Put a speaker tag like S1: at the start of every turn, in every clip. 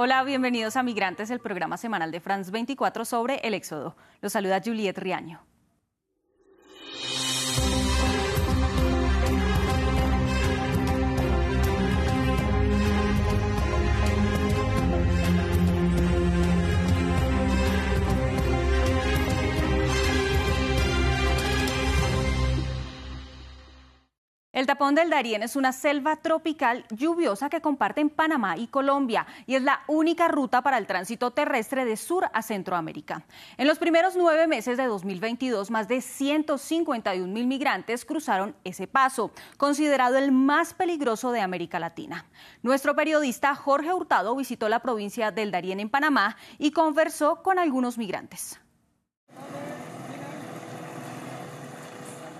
S1: Hola, bienvenidos a Migrantes, el programa semanal de France 24 sobre el éxodo. Los saluda Juliet Riaño. El tapón del Darién es una selva tropical lluviosa que comparten Panamá y Colombia y es la única ruta para el tránsito terrestre de sur a Centroamérica. En los primeros nueve meses de 2022, más de 151 mil migrantes cruzaron ese paso, considerado el más peligroso de América Latina. Nuestro periodista Jorge Hurtado visitó la provincia del Darién en Panamá y conversó con algunos migrantes.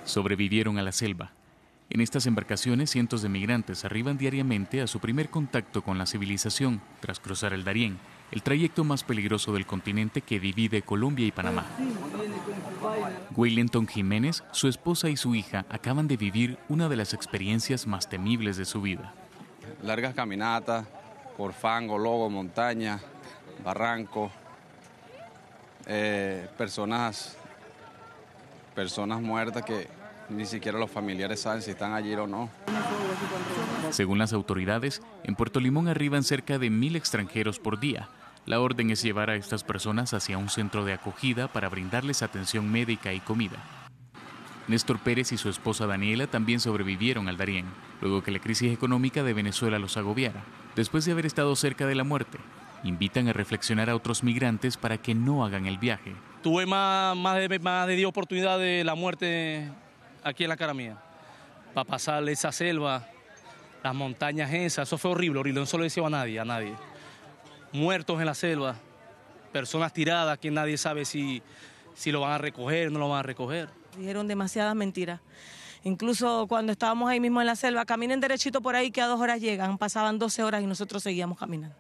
S2: Sobrevivieron a la selva en estas embarcaciones, cientos de migrantes arriban diariamente a su primer contacto con la civilización tras cruzar el Darién, el trayecto más peligroso del continente que divide Colombia y Panamá. Wellington Jiménez, su esposa y su hija acaban de vivir una de las experiencias más temibles de su vida.
S3: Largas caminatas por fango, lobo, montaña, barranco, eh, personas, personas muertas que ni siquiera los familiares saben si están allí o no.
S2: Según las autoridades, en Puerto Limón arriban cerca de mil extranjeros por día. La orden es llevar a estas personas hacia un centro de acogida para brindarles atención médica y comida. Néstor Pérez y su esposa Daniela también sobrevivieron al Darién, luego que la crisis económica de Venezuela los agobiara. Después de haber estado cerca de la muerte, invitan a reflexionar a otros migrantes para que no hagan el viaje.
S4: Tuve más, más, de, más de 10 oportunidades de la muerte aquí en la cara mía, para pasar esa selva, las montañas esas, eso fue horrible, horrible, no se lo decía a nadie, a nadie. Muertos en la selva, personas tiradas que nadie sabe si, si lo van a recoger, no lo van a recoger.
S5: Dijeron demasiadas mentiras. Incluso cuando estábamos ahí mismo en la selva, caminen derechito por ahí que a dos horas llegan, pasaban 12 horas y nosotros seguíamos caminando.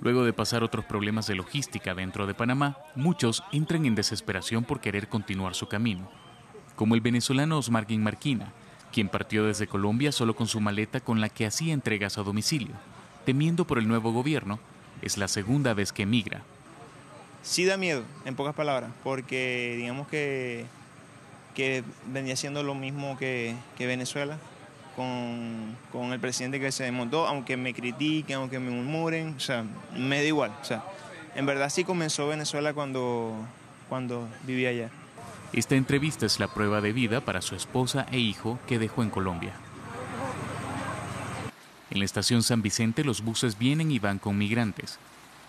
S2: Luego de pasar otros problemas de logística dentro de Panamá, muchos entran en desesperación por querer continuar su camino como el venezolano Osmarguín Marquina, quien partió desde Colombia solo con su maleta con la que hacía entregas a domicilio. Temiendo por el nuevo gobierno, es la segunda vez que emigra.
S6: Sí da miedo, en pocas palabras, porque digamos que, que venía siendo lo mismo que, Venezuela, con, con, el presidente que se desmontó, aunque me critiquen, aunque me murmuren, o sea, me da igual. O sea, en verdad sí comenzó Venezuela cuando, cuando vivía allá.
S2: Esta entrevista es la prueba de vida para su esposa e hijo que dejó en Colombia. En la estación San Vicente los buses vienen y van con migrantes.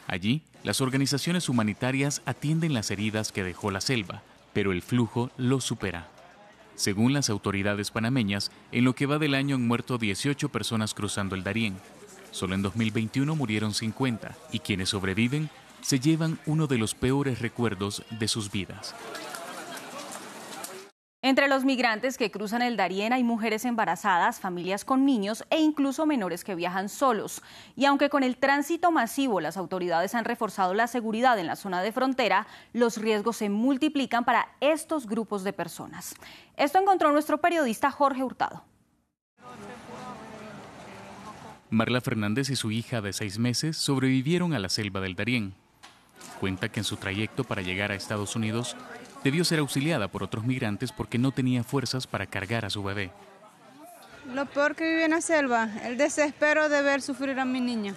S2: Allí, las organizaciones humanitarias atienden las heridas que dejó la selva, pero el flujo lo supera. Según las autoridades panameñas, en lo que va del año han muerto 18 personas cruzando el Darién. Solo en 2021 murieron 50 y quienes sobreviven se llevan uno de los peores recuerdos de sus vidas.
S1: Entre los migrantes que cruzan el Darién hay mujeres embarazadas, familias con niños e incluso menores que viajan solos. Y aunque con el tránsito masivo las autoridades han reforzado la seguridad en la zona de frontera, los riesgos se multiplican para estos grupos de personas. Esto encontró nuestro periodista Jorge Hurtado.
S2: Marla Fernández y su hija de seis meses sobrevivieron a la selva del Darién. Cuenta que en su trayecto para llegar a Estados Unidos debió ser auxiliada por otros migrantes porque no tenía fuerzas para cargar a su bebé.
S7: Lo peor que vive en la selva, el desespero de ver sufrir a mi niña,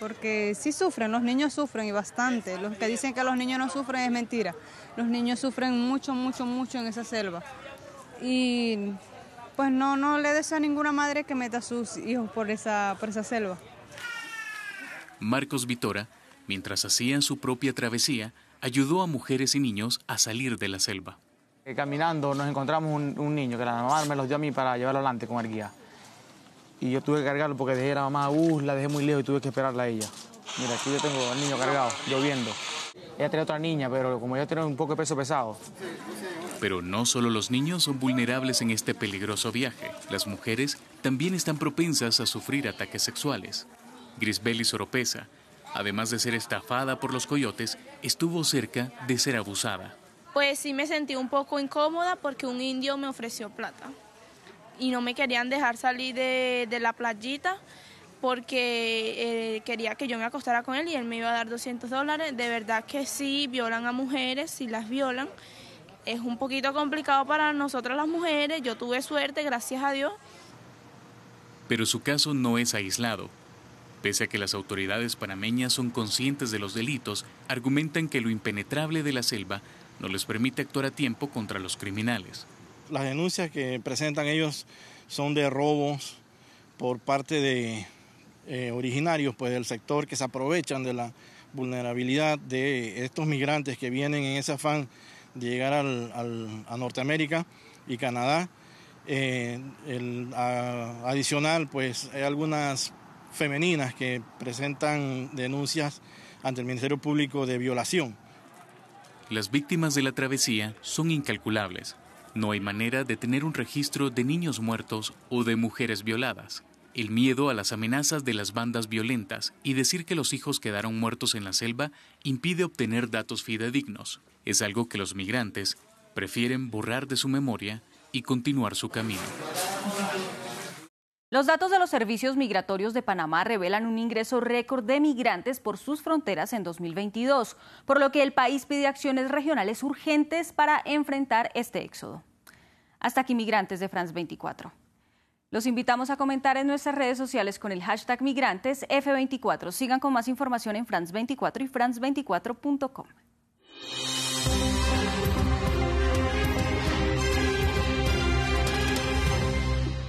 S7: porque sí sufren, los niños sufren y bastante. Los que dicen que los niños no sufren es mentira. Los niños sufren mucho, mucho, mucho en esa selva. Y pues no, no le deseo a ninguna madre que meta a sus hijos por esa, por esa selva.
S2: Marcos Vitora, mientras hacían su propia travesía, ayudó a mujeres y niños a salir de la selva.
S8: Eh, caminando nos encontramos un, niño que la mamá me los dio a mí para llevarlo adelante con el guía. Y yo tuve que cargarlo porque dejé a la mamá, uh, la dejé muy lejos y tuve que esperarla a ella. Mira, aquí yo tengo al niño cargado, lloviendo. Ella tenía otra niña, pero como ella tiene un poco de peso pesado.
S2: Pero no solo los niños son vulnerables en este peligroso viaje. Las mujeres también están propensas a sufrir ataques sexuales. Grisbeli Soropesa Además de ser estafada por los coyotes, estuvo cerca de ser abusada.
S9: Pues sí me sentí un poco incómoda porque un indio me ofreció plata y no me querían dejar salir de, la playita porque eh, quería que yo me acostara con él y él me iba a dar 200 dólares. De verdad que sí, violan a mujeres, si las violan. Es un poquito complicado para nosotras las mujeres. Yo tuve suerte, gracias a Dios.
S2: Pero su caso no es aislado. Pese a que las autoridades panameñas son conscientes de los delitos, argumentan que lo impenetrable de la selva no les permite actuar a tiempo contra los criminales.
S10: Las denuncias que presentan ellos son de robos por parte de eh, originarios pues, del sector que se aprovechan de la vulnerabilidad de estos migrantes que vienen en ese afán de llegar a Norteamérica y Canadá. Eh, adicional, pues hay algunas femeninas que presentan denuncias ante el Ministerio Público de violación.
S2: Las víctimas de la travesía son incalculables. No hay manera de tener un registro de niños muertos o de mujeres violadas. El miedo a las amenazas de las bandas violentas y decir que los hijos quedaron muertos en la selva impide obtener datos fidedignos. Es algo que los migrantes prefieren borrar de su memoria y continuar su camino.
S1: Los datos de los servicios migratorios de Panamá revelan un ingreso récord de migrantes por sus fronteras en 2022, por lo que el país pide acciones regionales urgentes para enfrentar este éxodo. Hasta aquí migrantes de France 24. Los invitamos a comentar en nuestras redes sociales con el hashtag migrantes F24. Sigan con más información en France 24 y France24.com.